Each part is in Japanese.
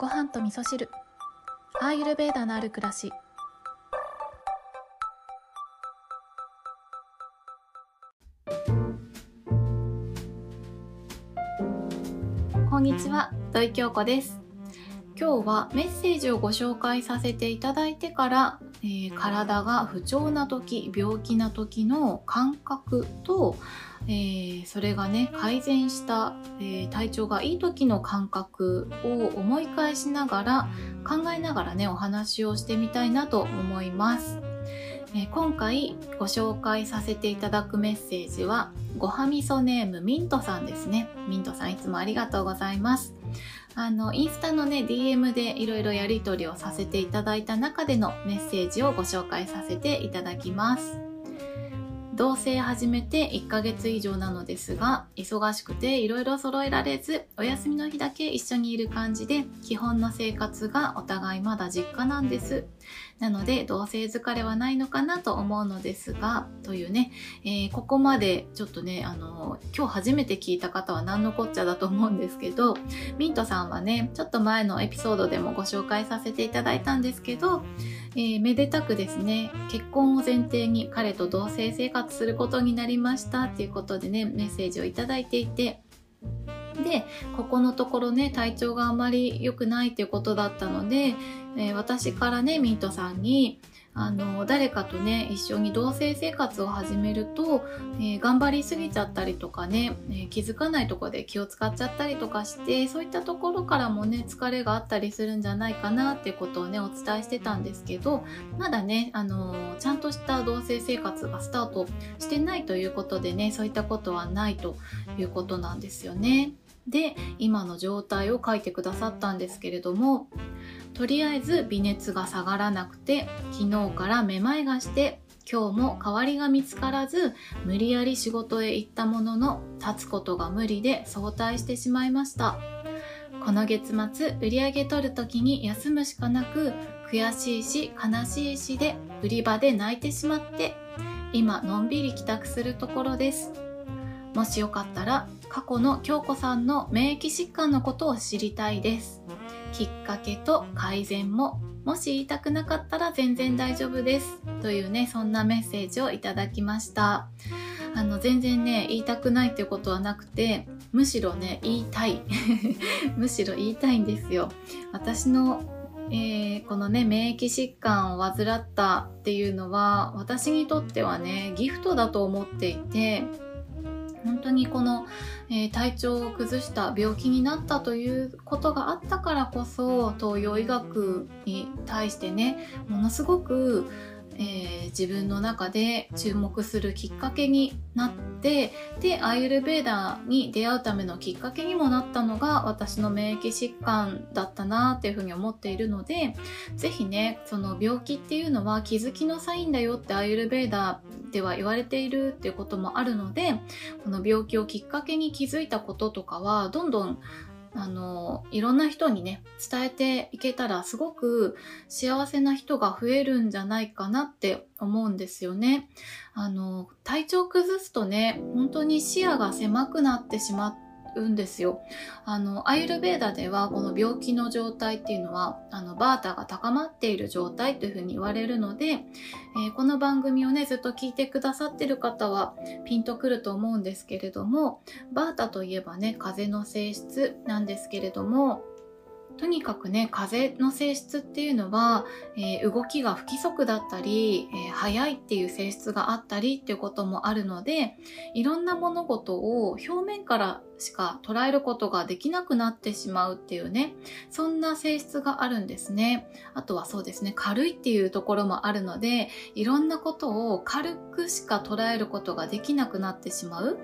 ご飯と味噌汁。アーユルベーダのある暮らし。こんにちは土井京子です。今日はメッセージをご紹介させていただいてから、えー体が不調な時病気な時の感覚と、えーそれがね改善した、えー体調がいい時の感覚を思い返しながら考えながらねお話をしてみたいなと思います、えー今回ご紹介させていただくメッセージはごはみそネームミントさんですね。ミントさんいつもありがとうございます。あのインスタのね DM でいろいろやり取りをさせていただいた中でのメッセージをご紹介させていただきます。同棲始めて1ヶ月以上なのですが忙しくていろいろ揃えられずお休みの日だけ一緒にいる感じで基本の生活がお互いまだ実家なんです。なので同棲疲れはないのかなと思うのですがというね、えーここまでちょっとねあの今日初めて聞いた方は何のこっちゃだと思うんですけどミントさんはねちょっと前のエピソードでもご紹介させていただいたんですけど、えーめでたくですね結婚を前提に彼と同棲生活することになりましたっていうことでねメッセージをいただいていてでここのところね体調があまり良くないっていうことだったので、えー私からねミントさんにあの誰かとね一緒に同棲生活を始めると、えー頑張りすぎちゃったりとかね、えー気づかないところで気を使っちゃったりとかしてそういったところからもね疲れがあったりするんじゃないかなっていうことをねお伝えしてたんですけどまだね、あのちゃんとした同棲生活がスタートしてないということでねそういったことはないということなんですよね。で今の状態を書いてくださったんですけれどもとりあえず微熱が下がらなくて昨日からめまいがして今日も代わりが見つからず無理やり仕事へ行ったものの立つことが無理で早退してしまいました。この月末売り上げ取る時に休むしかなく悔しいし悲しいしで売り場で泣いてしまって今のんびり帰宅するところです。もしよかったら過去の京子さんの免疫疾患のことを知りたいです。きっかけと改善ももし言いたくなかったら全然大丈夫です。というねそんなメッセージをいただきました。あの全然ね言いたくないっていうことはなくてむしろね言いたい。むしろ言いたいんですよ。私のえーこのね免疫疾患を患ったっていうのは私にとってはねギフトだと思っていて本当にこの、えー体調を崩した病気になったということがあったからこそ東洋医学に対してねものすごく、えー自分の中で注目するきっかけになってでアーユルベーダーに出会うためのきっかけにもなったのが私の免疫疾患だったなっていうふうに思っているのでぜひねその病気っていうのは気づきのサインだよってアーユルベーダーでは言われているっていうこともあるのでこの病気をきっかけに気づいたこととかはどんどんあのいろんな人にね伝えていけたらすごく幸せな人が増えるんじゃないかなって思うんですよね。あの体調崩すとね本当に視野が狭くなってしまってうんですよ。あのアイルベーダではこの病気の状態っていうのはあのバータが高まっている状態というふうに言われるので、えーこの番組をねずっと聞いてくださってる方はピンとくると思うんですけれどもバータといえばね風の性質なんですけれどもとにかくね風の性質っていうのは、えー動きが不規則だったり、えー速いっていう性質があったりっていうこともあるのでいろんな物事を表面からしか捉えることができなくなってしまうっていうねそんな性質があるんですね。あとはそうですね軽いっていうところもあるのでいろんなことを軽くしか捉えることができなくなってしまう、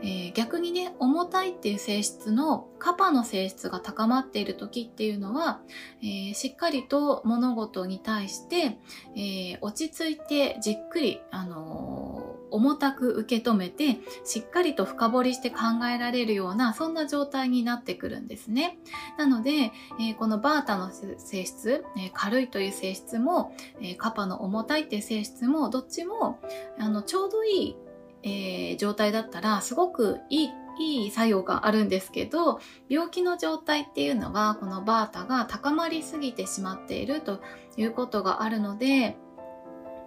えー逆にね重たいっていう性質のカパの性質が高まっている時っていうのは、えーしっかりと物事に対して、えー落ち着いてじっくり、あの重たく受け止めてしっかりと深掘りして考えられるようなそんな状態になってくるんですね。なので、えーこのバータの性質、えー軽いという性質も、えーカパの重たいっていう性質もどっちもあのちょうどいい、えー状態だったらすごくいいいい作用があるんですけど病気の状態っていうのはこのバータが高まりすぎてしまっているということがあるので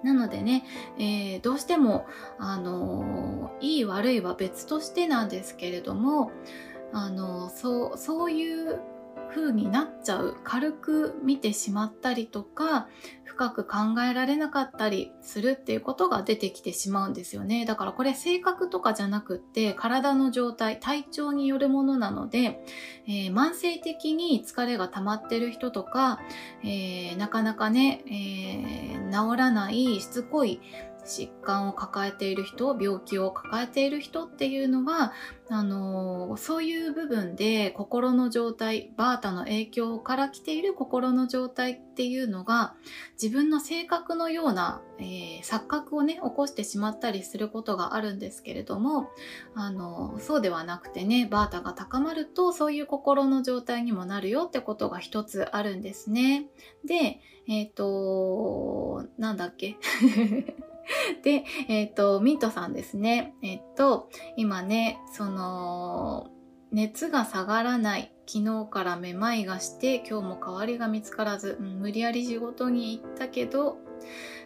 なのでね、えー、どうしても、あのー、いい悪いは別としてなんですけれども、あのー、そうそういう風になっちゃう。軽く見てしまったりとか深く考えられなかったりするっていうことが出てきてしまうんですよね。だからこれ性格とかじゃなくって体の状態体調によるものなので、えー、慢性的に疲れが溜まってる人とか、えー、なかなかね、えー、治らないしつこい疾患を抱えている人病気を抱えている人っていうのはあのそういう部分で心の状態バータの影響から来ている心の状態っていうのが自分の性格のような、えー、錯覚をね起こしてしまったりすることがあるんですけれどもあのそうではなくてねバータが高まるとそういう心の状態にもなるよってことが一つあるんですね。でえっ、ー、となんだっけ？で、えっ、ー、と、ミントさんですね。えっ、ー、と、今ね、その、熱が下がらない。昨日からめまいがして、今日も代わりが見つからず、うん、無理やり仕事に行ったけど、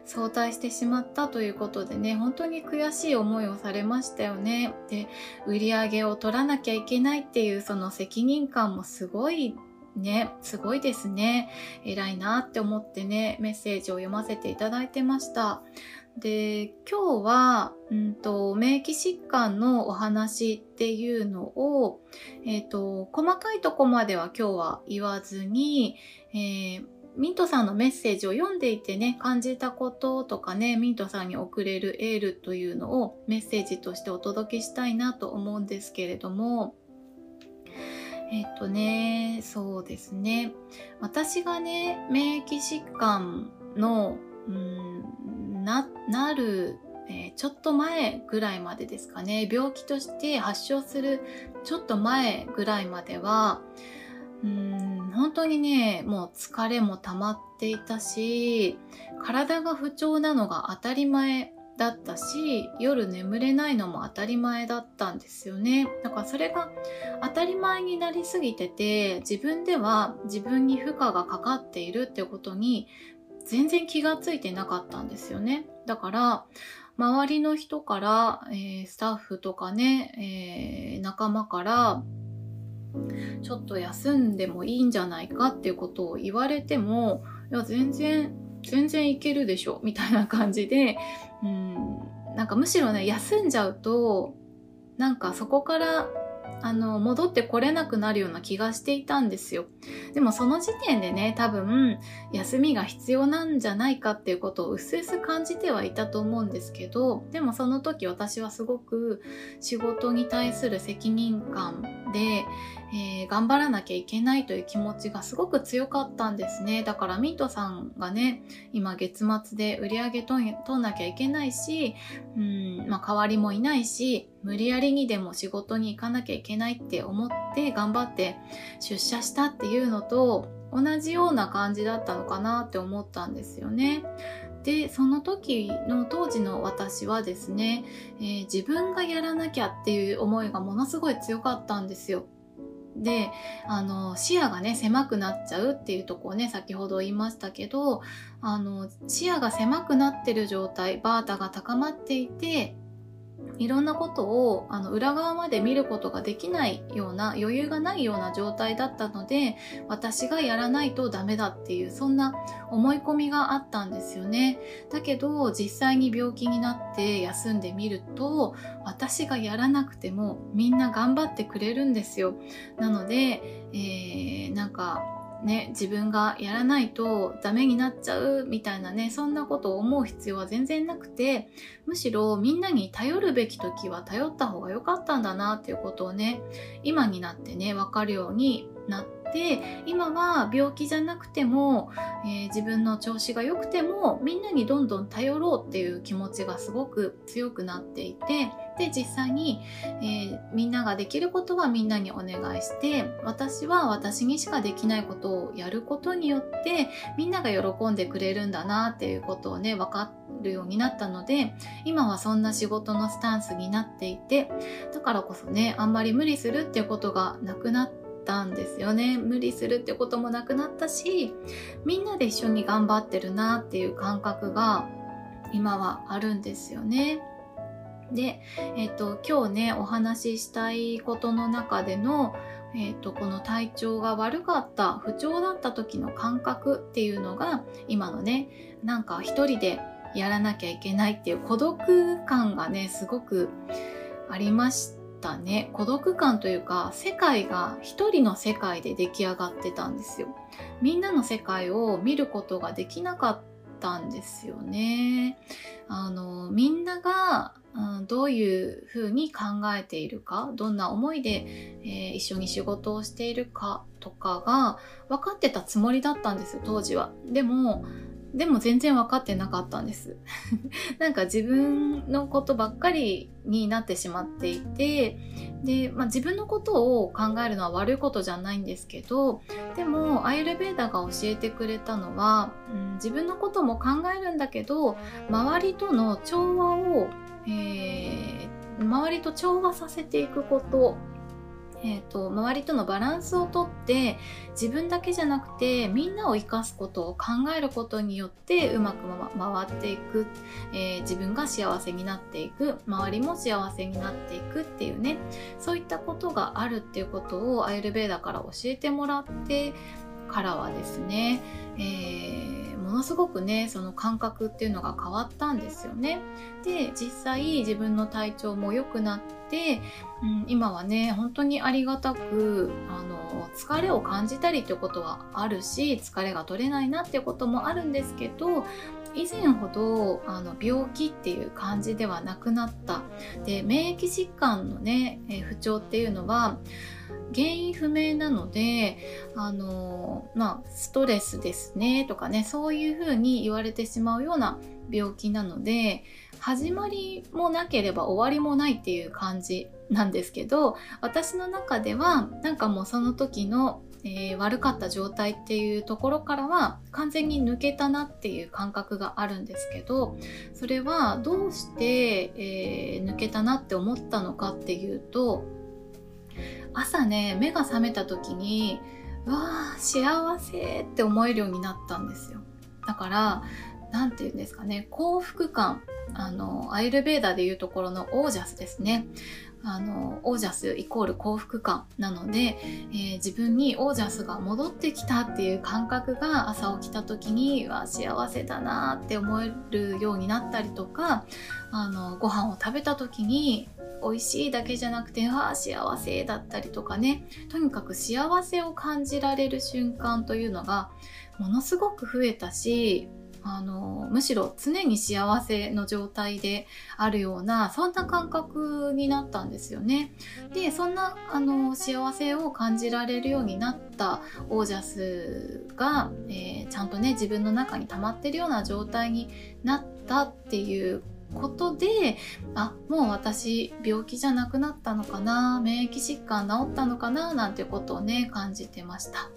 早退してしまったということでね、本当に悔しい思いをされましたよね。で、売り上げを取らなきゃいけないっていうその責任感もすごいね、すごいですね。偉いなって思ってね、メッセージを読ませていただいてました。で今日は、うんと、免疫疾患のお話っていうのを、えーと、細かいとこまでは今日は言わずに、えー、ミントさんのメッセージを読んでいてね感じたこととかねミントさんに送れるエールというのをメッセージとしてお届けしたいなと思うんですけれどもえっ、とねそうですね。私がね免疫疾患のうんな、なる、えー、ちょっと前ぐらいまでですかね、病気として発症するちょっと前ぐらいまでは、うん、本当にね、もう疲れも溜まっていたし、体が不調なのが当たり前だったし夜眠れないのも当たり前だったんですよね。だからそれが当たり前になりすぎてて自分では自分に負荷がかかっているってことに全然気がついてなかったんですよね。だから、周りの人から、えー、スタッフとかね、えー、仲間から、ちょっと休んでもいいんじゃないかっていうことを言われても、いや、全然、全然いけるでしょ、みたいな感じで、うん、なんかむしろね、休んじゃうと、なんかそこからあの、戻ってこれなくなるような気がしていたんですよ。でもその時点でね、多分、休みが必要なんじゃないかっていうことをうすうす感じてはいたと思うんですけど、でもその時私はすごく仕事に対する責任感で、えー、頑張らなきゃいけないという気持ちがすごく強かったんですね。だからミントさんがね、今月末で売り上げ取んなきゃいけないし、うん、まあ代わりもいないし、無理やりにでも仕事に行かなきゃいけないけないって思って頑張って出社したっていうのと同じような感じだったのかなって思ったんですよね。でその時の当時の私はですね、えー、自分がやらなきゃっていう思いがものすごい強かったんですよ。であの視野がね狭くなっちゃうっていうとこをね先ほど言いましたけどあの視野が狭くなってる状態バータが高まっていていろんなことをあの裏側まで見ることができないような余裕がないような状態だったので私がやらないとダメだっていうそんな思い込みがあったんですよね。だけど実際に病気になって休んでみると私がやらなくてもみんな頑張ってくれるんですよ。なので、えー、なんかね、自分がやらないとダメになっちゃうみたいなね、そんなことを思う必要は全然なくて、むしろみんなに頼るべき時は頼った方が良かったんだなっていうことをね、今になってね、わかるようになって、今は病気じゃなくても、えー、自分の調子が良くても、みんなにどんどん頼ろうっていう気持ちがすごく強くなっていて、って実際に、えー、みんなができることはみんなにお願いして私は私にしかできないことをやることによってみんなが喜んでくれるんだなっていうことをね分かるようになったので今はそんな仕事のスタンスになっていてだからこそねあんまり無理するっていうことがなくなったんですよね無理するってこともなくなったしみんなで一緒に頑張ってるなっていう感覚が今はあるんですよね。で、えっ、ー、と、今日ね、お話ししたいことの中での、えっ、ー、と、この体調が悪かった、不調だった時の感覚っていうのが、今のね、なんか一人でやらなきゃいけないっていう孤独感がね、すごくありましたね。孤独感というか、世界が一人の世界で出来上がってたんですよ。みんなの世界を見ることができなかったたんですよね。あの、みんながうん、どういうふうに考えているかどんな思いで、えー、一緒に仕事をしているかとかが分かってたつもりだったんです当時は。でもでも全然分かってなかったんです。なんか自分のことばっかりになってしまっていて、で、まあ、自分のことを考えるのは悪いことじゃないんですけど、でもアイルベーダが教えてくれたのは、うん、自分のことも考えるんだけど、周りとの調和をえー、周りと調和させていくことえーと、周りとのバランスをとって自分だけじゃなくてみんなを生かすことを考えることによってうまく、ま、回っていく、えー、自分が幸せになっていく。周りも幸せになっていくっていうね。そういったことがあるっていうことをアイルベーダから教えてもらってからはですね、えーものすごくねその感覚っていうのが変わったんですよね。で実際自分の体調も良くなって、うん、今はね本当にありがたくあの疲れを感じたりってことはあるし疲れが取れないなってこともあるんですけど以前ほどあの病気っていう感じではなくなったで免疫疾患のね、不調っていうのは原因不明なのであのまあストレスですねとかねそういうふうに言われてしまうような病気なので始まりもなければ終わりもないっていう感じなんですけど私の中ではなんかもうその時のえー、悪かった状態っていうところからは完全に抜けたなっていう感覚があるんですけどそれはどうして、えー、抜けたなって思ったのかっていうと朝ね目が覚めた時にうわー幸せって思えるようになったんですよ。だから何て言うんですかね幸福感。あのアイルベーダでいうところのオージャスですね。あのオージャスイコール幸福感。なので、えー、自分にオージャスが戻ってきたっていう感覚が朝起きた時には幸せだなって思えるようになったりとかあのご飯を食べた時に美味しいだけじゃなくてああ幸せだったりとかねとにかく幸せを感じられる瞬間というのがものすごく増えたしあのむしろ常に幸せの状態であるようなそんな感覚になったんですよね。でそんなあの幸せを感じられるようになったオージャスが、えー、ちゃんとね自分の中に溜まってるような状態になったっていうことであもう私病気じゃなくなったのかな免疫疾患治ったのかななんていうことをね感じてました。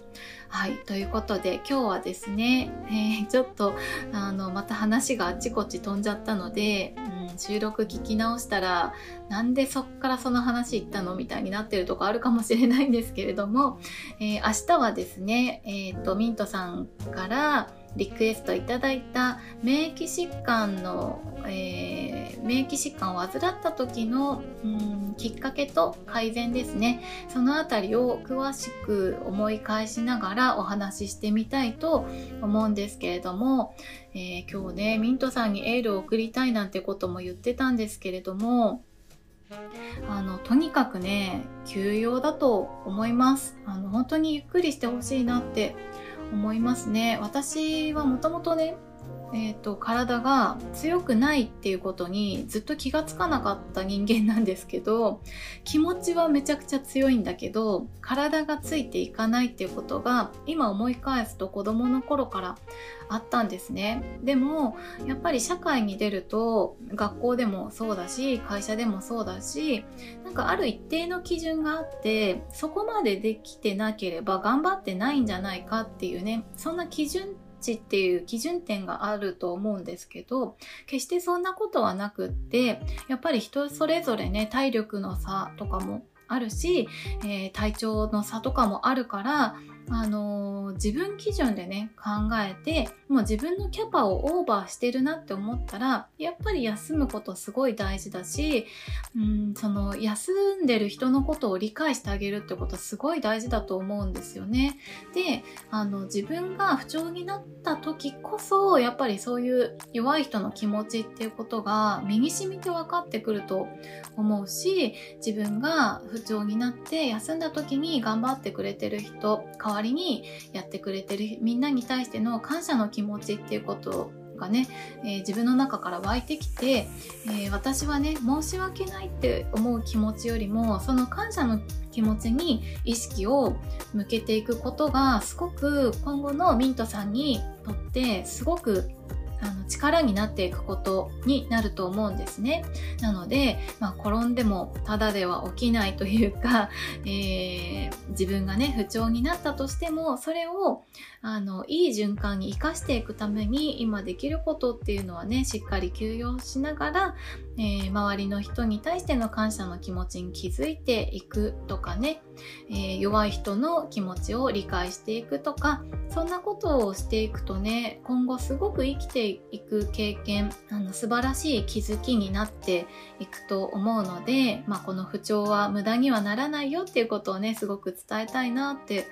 はい。ということで、今日はですね、えー、ちょっと、あの、また話があっちこっち飛んじゃったので、うん、収録聞き直したら、なんでそっからその話行ったの？みたいになってるとこあるかもしれないんですけれども、えー、明日はですね、えっ、ー、と、ミントさんから、リクエストいただいた免疫疾患の、えー、免疫疾患を患った時の、うん、きっかけと改善ですね。そのあたりを詳しく思い返しながらお話ししてみたいと思うんですけれども、えー、今日ねミントさんにエールを送りたいなんてことも言ってたんですけれどもあのとにかくね休養だと思います。あの本当にゆっくりしてほしいなって思いますね。私はもともとねえーと、体が強くないっていうことにずっと気がつかなかった人間なんですけど気持ちはめちゃくちゃ強いんだけど体がついていかないっていうことが今思い返すと子供の頃からあったんですね。でもやっぱり社会に出ると学校でもそうだし会社でもそうだしなんかある一定の基準があってそこまでできてなければ頑張ってないんじゃないかっていうねそんな基準値っていう基準点があると思うんですけど決してそんなことはなくってやっぱり人それぞれね体力の差とかもあるし、えー、体調の差とかもあるからあのー、自分基準でね考えてもう自分のキャパをオーバーしてるなって思ったらやっぱり休むことすごい大事だしうんその休んでる人のことを理解してあげるってことすごい大事だと思うんですよね。であの自分が不調になった時こそやっぱりそういう弱い人の気持ちっていうことが身に染みて分かってくると思うし自分が不調になって休んだ時に頑張ってくれてる人代わりにやってくれてるみんなに対しての感謝の気持ちっていうことがね、えー、自分の中から湧いてきて、えー、私はね申し訳ないって思う気持ちよりもその感謝の気持ちに意識を向けていくことがすごく今後のミントさんにとってすごくあの力になっていくことになると思うんですね。なので、まあ、転んでもただでは起きないというか、えー、自分がね不調になったとしてもそれをあのいい循環に生かしていくために今できることっていうのはねしっかり休養しながら、えー、周りの人に対しての感謝の気持ちに気づいていくとかね、えー、弱い人の気持ちを理解していくとかそんなことをしていくとね今後すごく生きていいく経験あの素晴らしい気づきになっていくと思うので、まあ、この不調は無駄にはならないよっていうことをねすごく伝えたいなって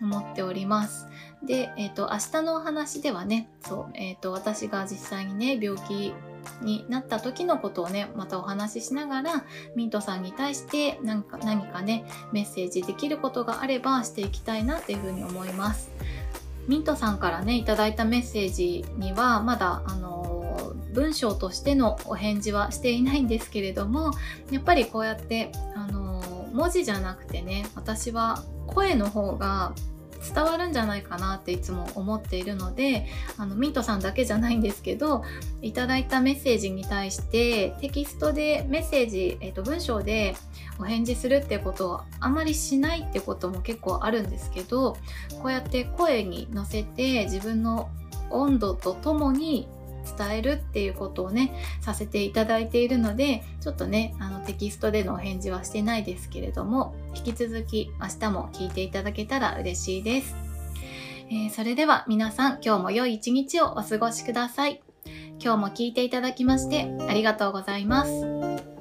思っております。で、えっ、ー、と、明日のお話ではね、そう、えっ、ー、と、私が実際にね、病気になった時のことをね、またお話ししながら、ミントさんに対して何か何かね、メッセージできることがあればしていきたいなっていうふうに思います。ミントさんからね、いただいたメッセージには、まだ、あの、文章としてのお返事はしていないんですけれども、やっぱりこうやって、あの、文字じゃなくてね、私は声の方が伝わるんじゃないかなっていつも思っているのであのミントさんだけじゃないんですけどいただいたメッセージに対してテキストでメッセージ、えー、と文章でお返事するってことをあまりしないってことも結構あるんですけどこうやって声に乗せて自分の温度とともに伝えるっていうことをねさせていただいているのでちょっとねあのテキストでのお返事はしてないですけれども引き続き明日も聞いていただけたら嬉しいです、えー、それでは皆さん今日も良い一日をお過ごしください今日も聞いていただきましてありがとうございます。